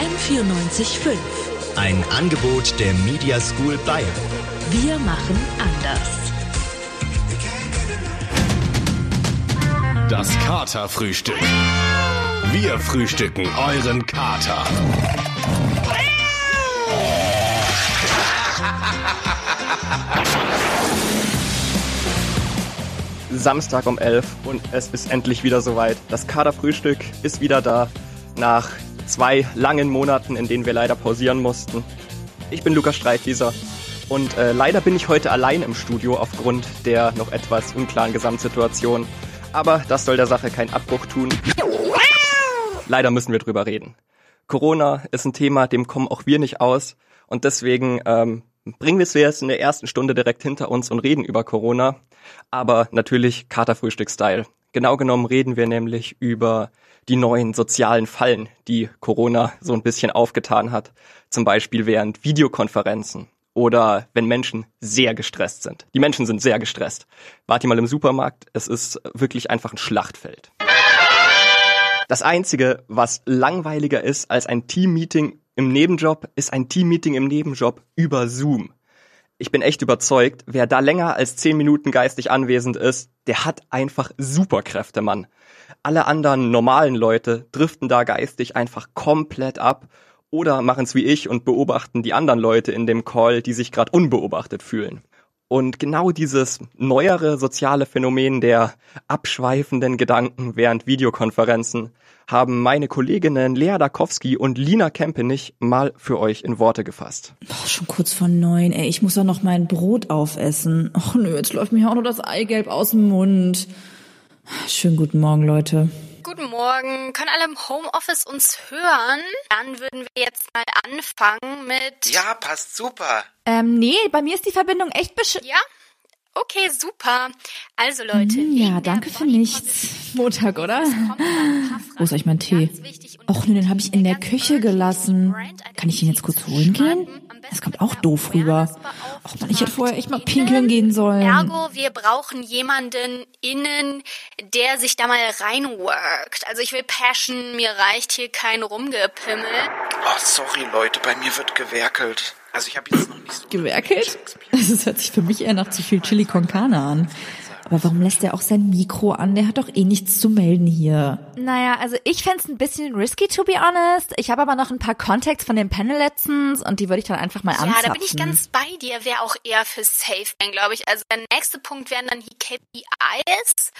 M945. Ein Angebot der Media School Bayern. Wir machen anders. Das Katerfrühstück. Wir frühstücken euren Kater. Samstag um 11 und es ist endlich wieder soweit. Das Kaderfrühstück ist wieder da nach zwei langen Monaten, in denen wir leider pausieren mussten. Ich bin Lukas Streitwieser und äh, leider bin ich heute allein im Studio aufgrund der noch etwas unklaren Gesamtsituation. Aber das soll der Sache keinen Abbruch tun. Leider müssen wir drüber reden. Corona ist ein Thema, dem kommen auch wir nicht aus und deswegen ähm, bringen wir es jetzt in der ersten Stunde direkt hinter uns und reden über Corona, aber natürlich Katerfrühstück-Style. Genau genommen reden wir nämlich über die neuen sozialen Fallen, die Corona so ein bisschen aufgetan hat. Zum Beispiel während Videokonferenzen oder wenn Menschen sehr gestresst sind. Die Menschen sind sehr gestresst. Wart ihr mal im Supermarkt, es ist wirklich einfach ein Schlachtfeld. Das Einzige, was langweiliger ist als ein Teammeeting im Nebenjob, ist ein Teammeeting im Nebenjob über Zoom. Ich bin echt überzeugt, wer da länger als zehn Minuten geistig anwesend ist, der hat einfach Superkräfte, Mann. Alle anderen normalen Leute driften da geistig einfach komplett ab oder machen's wie ich und beobachten die anderen Leute in dem Call, die sich gerade unbeobachtet fühlen. Und genau dieses neuere soziale Phänomen der abschweifenden Gedanken während Videokonferenzen haben meine Kolleginnen Lea Dakowski und Lina Kempenich mal für euch in Worte gefasst. Oh, schon kurz vor neun, ey. Ich muss doch noch mein Brot aufessen. Och nö, jetzt läuft mir auch noch das Eigelb aus dem Mund. Schönen guten Morgen, Leute. Guten Morgen. Können alle im Homeoffice uns hören? Dann würden wir jetzt mal anfangen mit. Ja, passt super. Ähm, nee, bei mir ist die Verbindung echt besch... Ja? Okay, super. Also Leute. Hm, ja, danke für nichts. Montag, oder? Wo ist euch mein Tee? Och, nee, den habe ich in der Küche gelassen. Kann ich den jetzt kurz holen gehen? Das kommt auch doof rüber. Och man, ich hätte vorher echt mal pinkeln gehen sollen. Ergo, wir brauchen jemanden innen, der sich da mal reinworkt. Also ich will Passion, mir reicht hier kein Rumgepimmel. Oh, sorry Leute, bei mir wird gewerkelt. Also ich habe jetzt noch nicht so Gewerkelt? Das hört sich für mich eher nach zu viel Chili con Carne an. Aber warum lässt er auch sein Mikro an? Der hat doch eh nichts zu melden hier. Naja, also ich fänd's ein bisschen risky, to be honest. Ich habe aber noch ein paar Contacts von dem Panel letztens und die würde ich dann einfach mal anzapfen. Ja, da bin ich ganz bei dir. Wäre auch eher für Safe, glaube ich. Also der nächste Punkt wären dann die KPIs.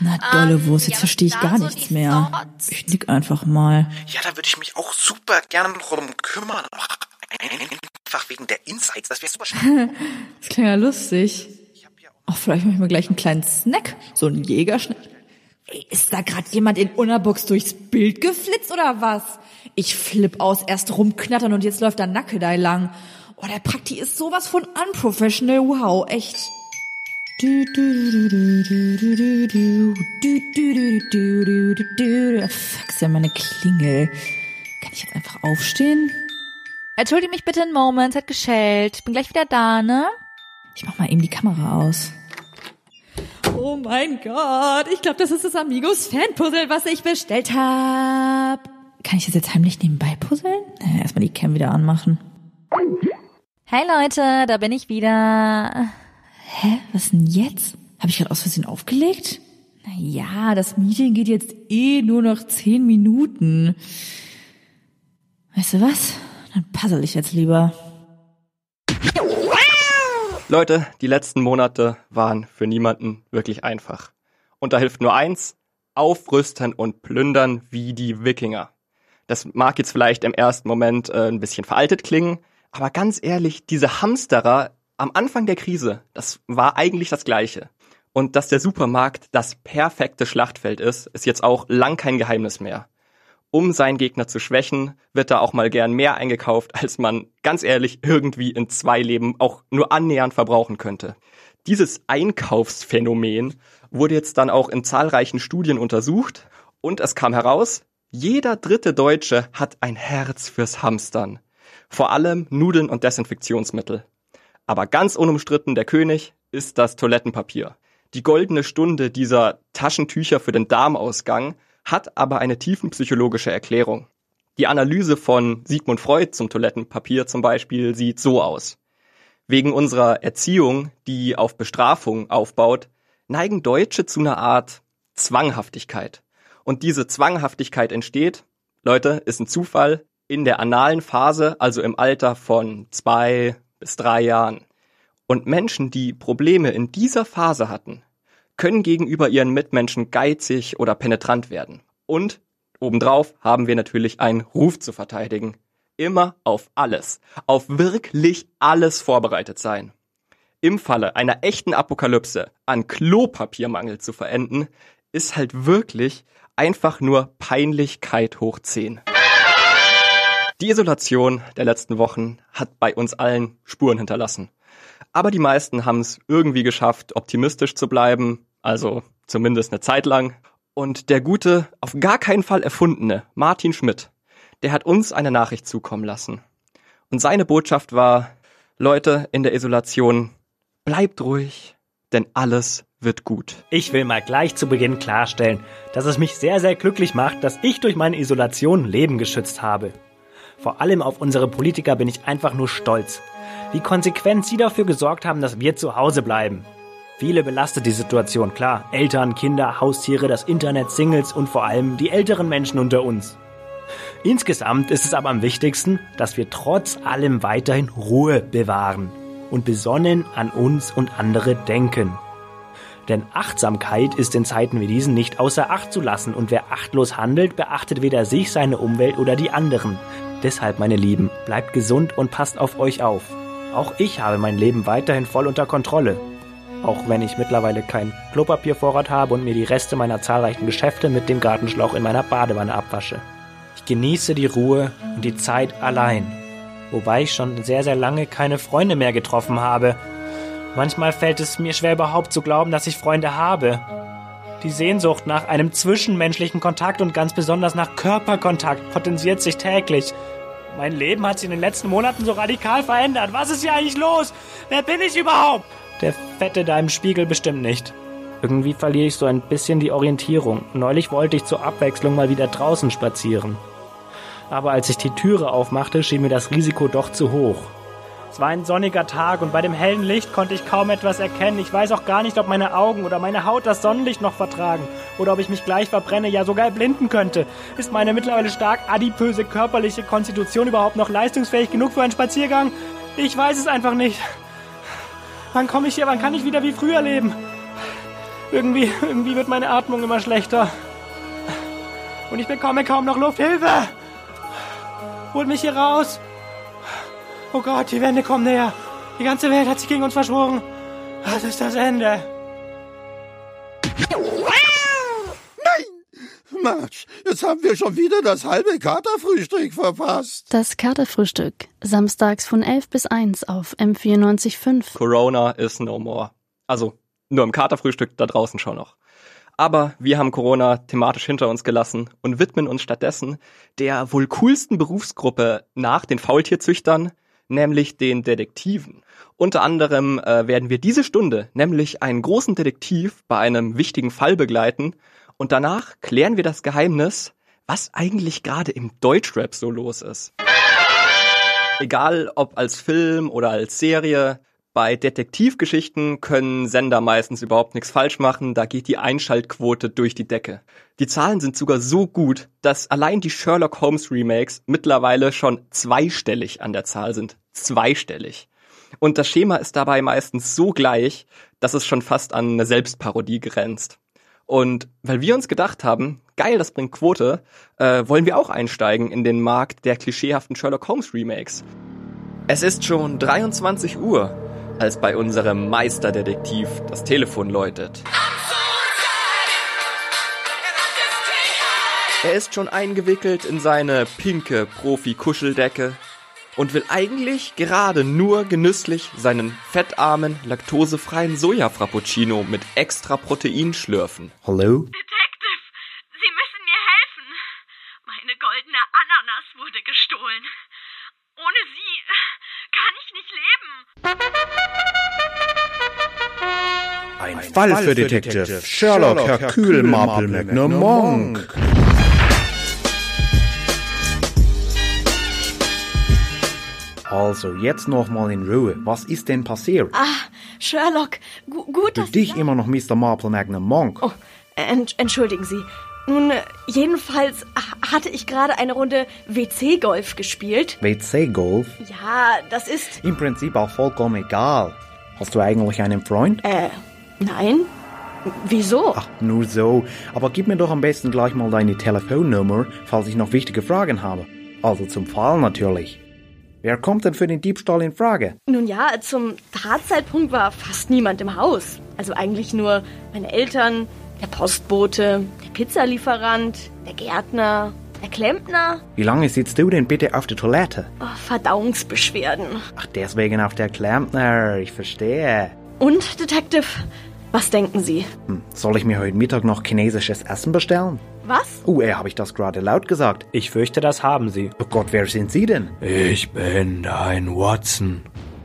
Na dolle Ähm, Wurst, jetzt ja, verstehe ich gar so nichts mehr. Thoughts. Ich nick einfach mal. Ja, da würde ich mich auch super gerne drum kümmern. Ach, Einfach wegen der Insights, das wäre super spannend. Das klingt ja lustig. Ach, vielleicht mache ich mir gleich einen kleinen Snack. So einen Jägerschnack. Ist da gerade jemand in Unnerbuchs durchs Bild geflitzt oder was? Ich flipp aus, erst rumknattern und jetzt läuft da Nackedei lang. Oh, der Prakti ist sowas von unprofessional. Wow, echt. Fuck, ist ja meine Klingel. Kann ich jetzt einfach aufstehen? Entschuldige mich bitte einen Moment, hat geschellt. Bin gleich wieder da, ne? Ich mach mal eben die Kamera aus. Oh mein Gott, ich glaube, das ist das Amigos Fanpuzzle, was ich bestellt habe. Kann ich das jetzt heimlich nebenbei puzzeln? Naja, erstmal die Cam wieder anmachen. Hey Leute, da bin ich wieder. Hä, was denn jetzt? Habe ich gerade aus Versehen aufgelegt? Naja, das Meeting geht jetzt eh nur noch zehn Minuten. Weißt du was? Dann puzzle ich jetzt lieber. Leute, die letzten Monate waren für niemanden wirklich einfach. Und da hilft nur eins, aufrüsten und plündern wie die Wikinger. Das mag jetzt vielleicht im ersten Moment äh, ein bisschen veraltet klingen, aber ganz ehrlich, diese Hamsterer am Anfang der Krise, das war eigentlich das Gleiche. Und dass der Supermarkt das perfekte Schlachtfeld ist, ist jetzt auch lang kein Geheimnis mehr. Um seinen Gegner zu schwächen, wird da auch mal gern mehr eingekauft, als man ganz ehrlich irgendwie in zwei Leben auch nur annähernd verbrauchen könnte. Dieses Einkaufsphänomen wurde jetzt dann auch in zahlreichen Studien untersucht und es kam heraus, jeder dritte Deutsche hat ein Herz fürs Hamstern. Vor allem Nudeln und Desinfektionsmittel. Aber ganz unumstritten der König ist das Toilettenpapier. Die goldene Stunde dieser Taschentücher für den Darmausgang hat aber eine tiefenpsychologische Erklärung. Die Analyse von Sigmund Freud zum Toilettenpapier zum Beispiel sieht so aus. Wegen unserer Erziehung, die auf Bestrafung aufbaut, neigen Deutsche zu einer Art Zwanghaftigkeit. Und diese Zwanghaftigkeit entsteht, Leute, ist ein Zufall, in der analen Phase, also im Alter von zwei bis drei Jahren. Und Menschen, die Probleme in dieser Phase hatten, können gegenüber ihren Mitmenschen geizig oder penetrant werden. Und obendrauf haben wir natürlich einen Ruf zu verteidigen. Immer auf alles, auf wirklich alles vorbereitet sein. Im Falle einer echten Apokalypse an Klopapiermangel zu verenden, ist halt wirklich einfach nur Peinlichkeit hoch 10. Die Isolation der letzten Wochen hat bei uns allen Spuren hinterlassen. Aber die meisten haben es irgendwie geschafft, optimistisch zu bleiben, also zumindest eine Zeit lang. Und der gute, auf gar keinen Fall erfundene Martin Schmidt, der hat uns eine Nachricht zukommen lassen. Und seine Botschaft war, Leute in der Isolation, bleibt ruhig, denn alles wird gut. Ich will mal gleich zu Beginn klarstellen, dass es mich sehr, sehr glücklich macht, dass ich durch meine Isolation Leben geschützt habe. Vor allem auf unsere Politiker bin ich einfach nur stolz. Wie konsequent sie dafür gesorgt haben, dass wir zu Hause bleiben. Viele belastet die Situation, klar. Eltern, Kinder, Haustiere, das Internet, Singles und vor allem die älteren Menschen unter uns. Insgesamt ist es aber am wichtigsten, dass wir trotz allem weiterhin Ruhe bewahren und besonnen an uns und andere denken. Denn Achtsamkeit ist in Zeiten wie diesen nicht außer Acht zu lassen und wer achtlos handelt, beachtet weder sich, seine Umwelt oder die anderen. Deshalb, meine Lieben, bleibt gesund und passt auf euch auf. Auch ich habe mein Leben weiterhin voll unter Kontrolle. Auch wenn ich mittlerweile kein Klopapiervorrat habe und mir die Reste meiner zahlreichen Geschäfte mit dem Gartenschlauch in meiner Badewanne abwasche. Ich genieße die Ruhe und die Zeit allein. Wobei ich schon sehr, sehr lange keine Freunde mehr getroffen habe. Manchmal fällt es mir schwer überhaupt zu glauben, dass ich Freunde habe. Die Sehnsucht nach einem zwischenmenschlichen Kontakt und ganz besonders nach Körperkontakt potenziert sich täglich. Mein Leben hat sich in den letzten Monaten so radikal verändert. Was ist hier eigentlich los? Wer bin ich überhaupt? Der Fette da im Spiegel bestimmt nicht. Irgendwie verliere ich so ein bisschen die Orientierung. Neulich wollte ich zur Abwechslung mal wieder draußen spazieren. Aber als ich die Türe aufmachte, schien mir das Risiko doch zu hoch. Es war ein sonniger Tag und bei dem hellen Licht konnte ich kaum etwas erkennen. Ich weiß auch gar nicht, ob meine Augen oder meine Haut das Sonnenlicht noch vertragen oder ob ich mich gleich verbrenne, ja sogar erblinden könnte. Ist meine mittlerweile stark adipöse körperliche Konstitution überhaupt noch leistungsfähig genug für einen Spaziergang? Ich weiß es einfach nicht. Wann komme ich hier? Wann kann ich wieder wie früher leben? Irgendwie, irgendwie wird meine Atmung immer schlechter. Und ich bekomme kaum noch Luft. Hilfe! Holt mich hier raus! Oh Gott, die Wände kommen näher. Die ganze Welt hat sich gegen uns verschworen. Das ist das Ende. Nein! Marsch, jetzt haben wir schon wieder das halbe Katerfrühstück verpasst. Das Katerfrühstück. Samstags von 11 bis 1 auf M94.5. Corona is no more. Also, nur im Katerfrühstück da draußen schon noch. Aber wir haben Corona thematisch hinter uns gelassen und widmen uns stattdessen der wohl coolsten Berufsgruppe nach den Faultierzüchtern, nämlich den Detektiven. Unter anderem äh, werden wir diese Stunde nämlich einen großen Detektiv bei einem wichtigen Fall begleiten und danach klären wir das Geheimnis, was eigentlich gerade im Deutschrap so los ist. Egal ob als Film oder als Serie, bei Detektivgeschichten können Sender meistens überhaupt nichts falsch machen, da geht die Einschaltquote durch die Decke. Die Zahlen sind sogar so gut, dass allein die Sherlock Holmes Remakes mittlerweile schon zweistellig an der Zahl sind. Zweistellig. Und das Schema ist dabei meistens so gleich, dass es schon fast an eine Selbstparodie grenzt. Und weil wir uns gedacht haben, geil, das bringt Quote, äh, wollen wir auch einsteigen in den Markt der klischeehaften Sherlock Holmes Remakes. Es ist schon 23 Uhr als bei unserem Meisterdetektiv das Telefon läutet. Er ist schon eingewickelt in seine pinke Profi-Kuscheldecke und will eigentlich gerade nur genüsslich seinen fettarmen, laktosefreien Soja-Frappuccino mit extra Protein schlürfen. Hallo? Detective, Sie müssen mir helfen. Meine goldene Ananas wurde gestohlen. Ohne sie kann ich nicht leben. Ein, Ein Fall, Fall für Detective, Detective Sherlock Hercule Marple Magnum Monk. Also, jetzt noch mal in Ruhe. Was ist denn passiert? Ah, Sherlock, gu gut, Für dass... dich immer noch Mr. Marple Magnum Monk. Oh, ent entschuldigen Sie. Nun, äh, jedenfalls ha- hatte ich gerade eine Runde WC-Golf gespielt. WC-Golf? Ja, das ist... Im Prinzip auch vollkommen egal. Hast du eigentlich einen Freund? Äh, nein? Wieso? Ach, nur so. Aber gib mir doch am besten gleich mal deine Telefonnummer, falls ich noch wichtige Fragen habe. Also zum Fall natürlich. Wer kommt denn für den Diebstahl in Frage? Nun ja, zum Tatzeitpunkt war fast niemand im Haus. Also eigentlich nur meine Eltern, der Postbote, der Pizzalieferant, der Gärtner, der Klempner. Wie lange sitzt du denn bitte auf der Toilette? Oh, Verdauungsbeschwerden. Ach, deswegen auf der Klempner, ich verstehe. Und, Detective, was denken Sie? Hm, soll ich mir heute Mittag noch chinesisches Essen bestellen? Was? Oh, äh, habe ich das gerade laut gesagt? Ich fürchte, das haben Sie. Oh Gott, wer sind Sie denn? Ich bin dein Watson.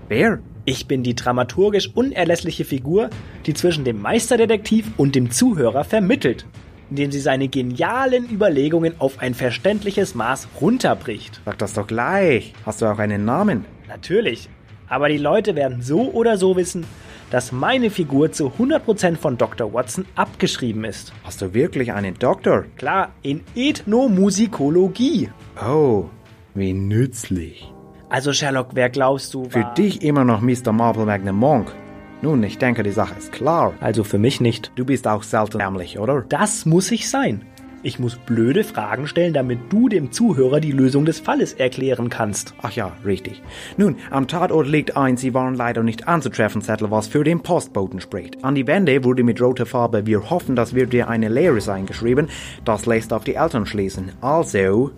Wer? Ich bin die dramaturgisch unerlässliche Figur, die zwischen dem Meisterdetektiv und dem Zuhörer vermittelt, indem sie seine genialen Überlegungen auf ein verständliches Maß runterbricht. Sag das doch gleich. Hast du auch einen Namen? Natürlich. Aber die Leute werden so oder so wissen, dass meine Figur zu 100% von Dr. Watson abgeschrieben ist. Hast du wirklich einen Doktor? Klar, in Ethnomusikologie. Oh, wie nützlich. Also Sherlock, wer glaubst du? Für dich immer noch Mr. Marple Magnum Monk. Nun, ich denke, die Sache ist klar. Also für mich nicht. Du bist auch selten ärmlich, oder? Das muss ich sein. Ich muss blöde Fragen stellen, damit du dem Zuhörer die Lösung des Falles erklären kannst. Ach ja, richtig. Nun, am Tatort liegt ein, sie waren leider nicht anzutreffen Zettel, was für den Postboten spricht. An die Wände wurde mit roter Farbe Wir hoffen, das wird dir eine Lehre sein geschrieben. Das lässt auf die Eltern schließen. Also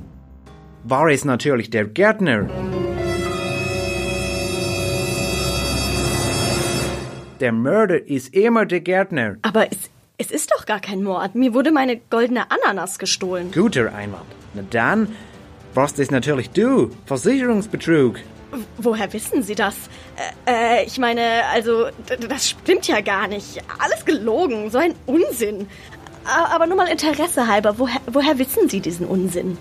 war es natürlich der Gärtner. Der Mörder ist immer der Gärtner. Aber es, es ist doch gar kein Mord. Mir wurde meine goldene Ananas gestohlen. Guter Einwand. Na dann warst es natürlich du. Versicherungsbetrug. Woher wissen Sie das? Äh, äh, ich meine, also, das stimmt ja gar nicht. Alles gelogen. So ein Unsinn. Aber nur mal Interesse halber. Woher, woher wissen Sie diesen Unsinn?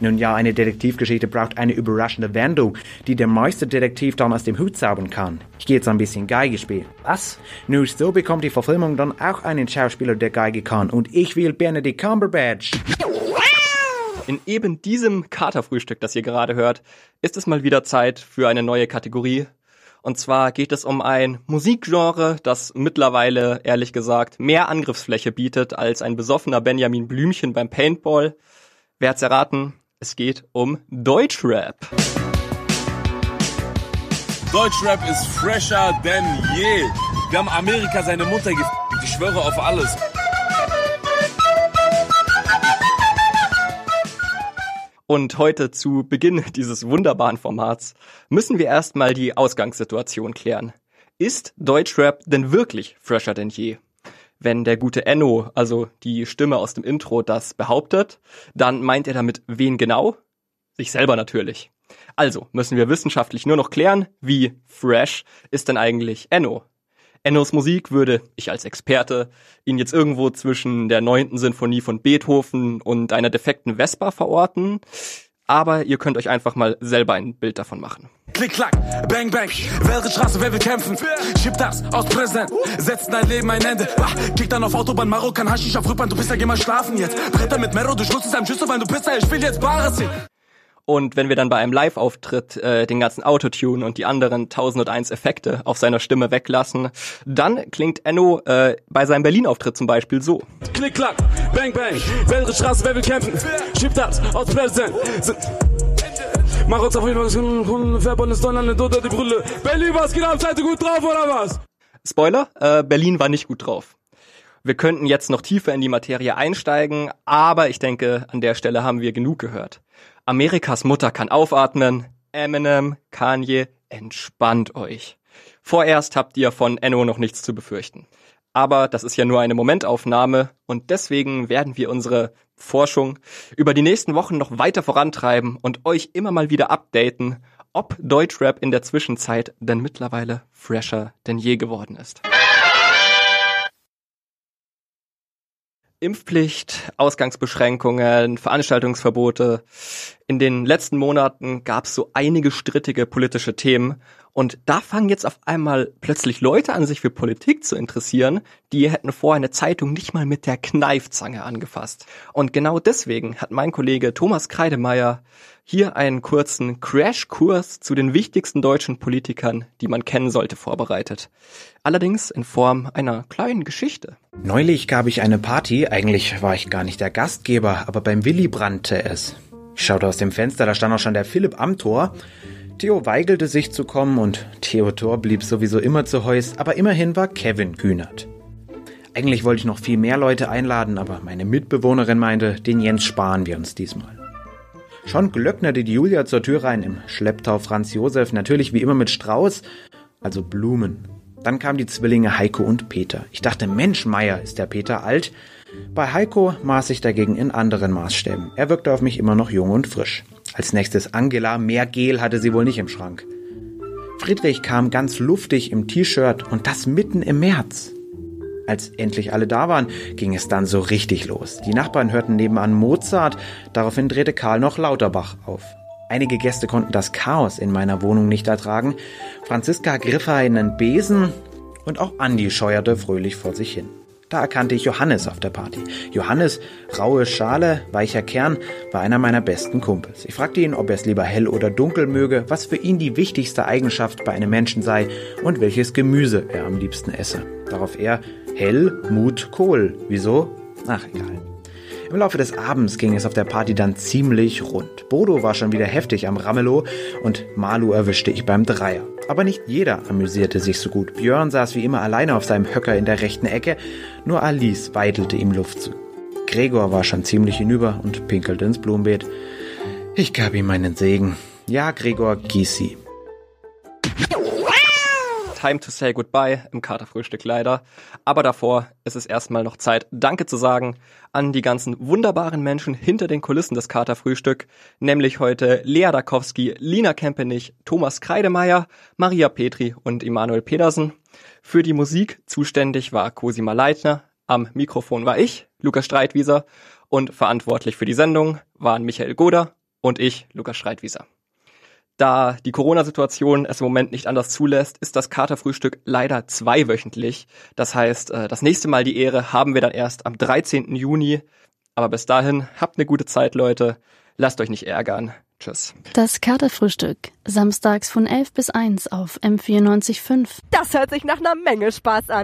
Nun ja, eine Detektivgeschichte braucht eine überraschende Wendung, die der Meisterdetektiv dann aus dem Hut zaubern kann. Ich gehe jetzt ein bisschen Geige spielen. Was? Nur so bekommt die Verfilmung dann auch einen Schauspieler, der Geige kann. Und ich will Benedict Cumberbatch. In eben diesem Katerfrühstück, das ihr gerade hört, ist es mal wieder Zeit für eine neue Kategorie. Und zwar geht es um ein Musikgenre, das mittlerweile, ehrlich gesagt, mehr Angriffsfläche bietet als ein besoffener Benjamin Blümchen beim Paintball. Wer hat's erraten? Es geht um Deutschrap. Deutschrap ist fresher denn je. Wir haben Amerika seine Mutter gefickt. Ich schwöre auf alles. Und heute zu Beginn dieses wunderbaren Formats müssen wir erstmal die Ausgangssituation klären. Ist Deutschrap denn wirklich fresher denn je? Wenn der gute Enno, also die Stimme aus dem Intro, das behauptet, dann meint er damit wen genau? Sich selber natürlich. Also müssen wir wissenschaftlich nur noch klären, wie fresh ist denn eigentlich Enno? Ennos Musik würde, ich als Experte, ihn jetzt irgendwo zwischen der neunten Sinfonie von Beethoven und einer defekten Vespa verorten. Aber ihr könnt euch einfach mal selber ein Bild davon machen. Klick, klack, bang, bang. Welche Straße, wer will kämpfen? Schieb das aus Präsent. Setz dein Leben ein Ende. Ah, Kick dann auf Autobahn, Marokkan, Haschisch auf Rückbahn. Du bist ja, geh mal schlafen jetzt. Bretter mit Mero, du schluckst einem Schüssel, weil du Pizza, ich will jetzt Bares sehen. Und wenn wir dann bei einem Live-Auftritt äh, den ganzen Autotune und die anderen 1001 Effekte auf seiner Stimme weglassen, dann klingt Enno äh, bei seinem Berlin-Auftritt zum Beispiel so. Klick, klack, bang, bang. Welche Straße, wer will kämpfen? Schieb das aus Präsent. Sind Marokks auf jeden Fall, ist Donnerland unter die Brille. Berlin, was geht ab? Seid ihr gut drauf oder was? Spoiler, äh, Berlin war nicht gut drauf. Wir könnten jetzt noch tiefer in die Materie einsteigen, aber ich denke, an der Stelle haben wir genug gehört. Amerikas Mutter kann aufatmen. Eminem, Kanye, entspannt euch. Vorerst habt ihr von Enno noch nichts zu befürchten. Aber das ist ja nur eine Momentaufnahme und deswegen werden wir unsere Forschung über die nächsten Wochen noch weiter vorantreiben und euch immer mal wieder updaten, ob Deutschrap in der Zwischenzeit denn mittlerweile fresher denn je geworden ist. Impfpflicht, Ausgangsbeschränkungen, Veranstaltungsverbote. In den letzten Monaten gab es so einige strittige politische Themen und da fangen jetzt auf einmal plötzlich Leute an, sich für Politik zu interessieren, die hätten vorher eine Zeitung nicht mal mit der Kneifzange angefasst. Und genau deswegen hat mein Kollege Thomas Kreidemeier hier einen kurzen Crashkurs zu den wichtigsten deutschen Politikern, die man kennen sollte, vorbereitet. Allerdings in Form einer kleinen Geschichte. Neulich gab ich eine Party, eigentlich war ich gar nicht der Gastgeber, aber beim Willi brannte es. Ich schaute aus dem Fenster, da stand auch schon der Philipp am Tor. Theo weigelte sich zu kommen und Theodor blieb sowieso immer zu Heus, aber immerhin war Kevin Kühnert. Eigentlich wollte ich noch viel mehr Leute einladen, aber meine Mitbewohnerin meinte, den Jens sparen wir uns diesmal. Schon glöcknerte die Julia zur Tür rein im Schlepptau Franz Josef, natürlich wie immer mit Strauß, also Blumen. Dann kamen die Zwillinge Heiko und Peter. Ich dachte, Mensch, Meier, ist der Peter alt? Bei Heiko maß ich dagegen in anderen Maßstäben. Er wirkte auf mich immer noch jung und frisch. Als nächstes Angela, mehr Gel hatte sie wohl nicht im Schrank. Friedrich kam ganz luftig im T-Shirt und das mitten im März. Als endlich alle da waren, ging es dann so richtig los. Die Nachbarn hörten nebenan Mozart, daraufhin drehte Karl noch Lauterbach auf. Einige Gäste konnten das Chaos in meiner Wohnung nicht ertragen. Franziska griff einen Besen und auch Andi scheuerte fröhlich vor sich hin. Da erkannte ich Johannes auf der Party. Johannes, raue Schale, weicher Kern, war einer meiner besten Kumpels. Ich fragte ihn, ob er es lieber hell oder dunkel möge, was für ihn die wichtigste Eigenschaft bei einem Menschen sei und welches Gemüse er am liebsten esse. Darauf er, hell, Mut, Kohl. Wieso? Ach, egal. Im Laufe des Abends ging es auf der Party dann ziemlich rund. Bodo war schon wieder heftig am Ramelow und Malu erwischte ich beim Dreier. Aber nicht jeder amüsierte sich so gut. Björn saß wie immer alleine auf seinem Höcker in der rechten Ecke, nur Alice weitelte ihm Luft zu. Gregor war schon ziemlich hinüber und pinkelte ins Blumenbeet. Ich gab ihm meinen Segen. Ja, Gregor, gieß sie. Time to say goodbye im Katerfrühstück leider. Aber davor ist es erstmal noch Zeit, Danke zu sagen an die ganzen wunderbaren Menschen hinter den Kulissen des Katerfrühstück, nämlich heute Lea Dakowski, Lina Kempenich, Thomas Kreidemeier, Maria Petri und Emanuel Pedersen. Für die Musik zuständig war Cosima Leitner, am Mikrofon war ich, Lukas Streitwieser, und verantwortlich für die Sendung waren Michael Goder und ich, Lukas Streitwieser. Da die Corona-Situation es im Moment nicht anders zulässt, ist das Katerfrühstück leider zweiwöchentlich. Das heißt, äh, das nächste Mal die Ehre haben wir dann erst am 13. Juni. Aber bis dahin, habt eine gute Zeit, Leute. Lasst euch nicht ärgern. Tschüss. Das Katerfrühstück. Samstags von 11 bis 1 auf M94.5. Das hört sich nach einer Menge Spaß an.